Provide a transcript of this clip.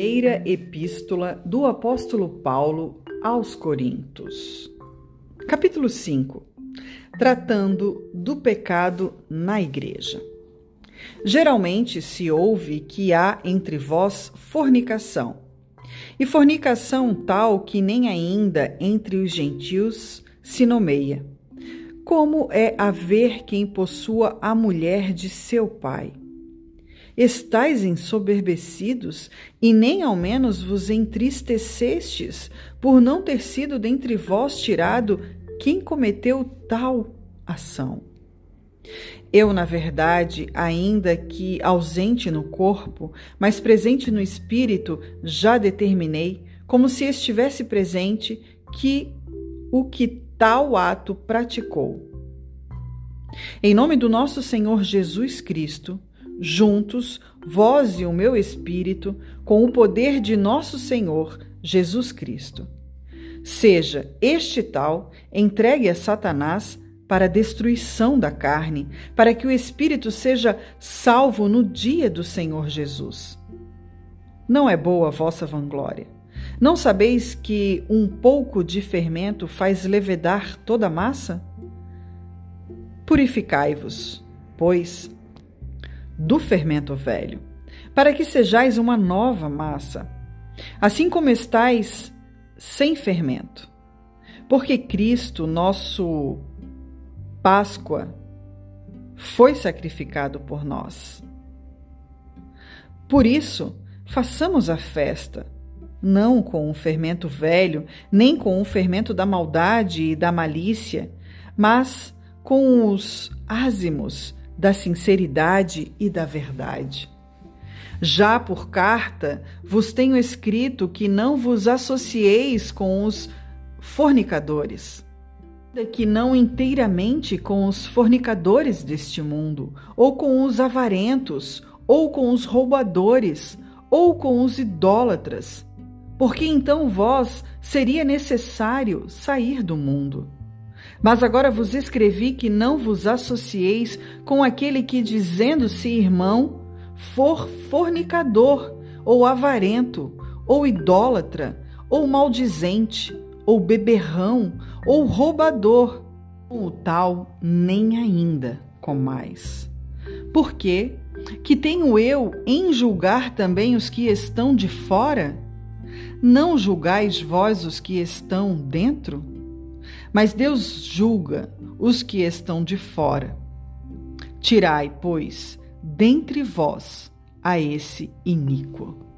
Primeira Epístola do Apóstolo Paulo aos Coríntios. Capítulo 5. Tratando do pecado na igreja. Geralmente se ouve que há entre vós fornicação, e fornicação tal que nem ainda entre os gentios se nomeia. Como é haver quem possua a mulher de seu pai? Estais ensoberbecidos e nem ao menos vos entristecestes por não ter sido dentre vós tirado quem cometeu tal ação. Eu, na verdade, ainda que ausente no corpo, mas presente no espírito, já determinei, como se estivesse presente, que o que tal ato praticou. Em nome do nosso Senhor Jesus Cristo, juntos, vós e o meu espírito, com o poder de nosso Senhor Jesus Cristo. Seja este tal entregue a Satanás para a destruição da carne, para que o espírito seja salvo no dia do Senhor Jesus. Não é boa a vossa vanglória. Não sabeis que um pouco de fermento faz levedar toda a massa? Purificai-vos, pois, do fermento velho, para que sejais uma nova massa, assim como estais sem fermento. Porque Cristo, nosso Páscoa, foi sacrificado por nós. Por isso, façamos a festa, não com o fermento velho, nem com o fermento da maldade e da malícia, mas com os ázimos da sinceridade e da verdade. Já por carta vos tenho escrito que não vos associeis com os fornicadores, que não inteiramente com os fornicadores deste mundo, ou com os avarentos, ou com os roubadores, ou com os idólatras, porque então vós seria necessário sair do mundo. Mas agora vos escrevi que não vos associeis com aquele que, dizendo-se irmão, for fornicador, ou avarento, ou idólatra, ou maldizente, ou beberrão, ou roubador, com o tal nem ainda comais. Porque que tenho eu em julgar também os que estão de fora? Não julgais vós os que estão dentro? Mas Deus julga os que estão de fora. Tirai, pois, dentre vós a esse iníquo.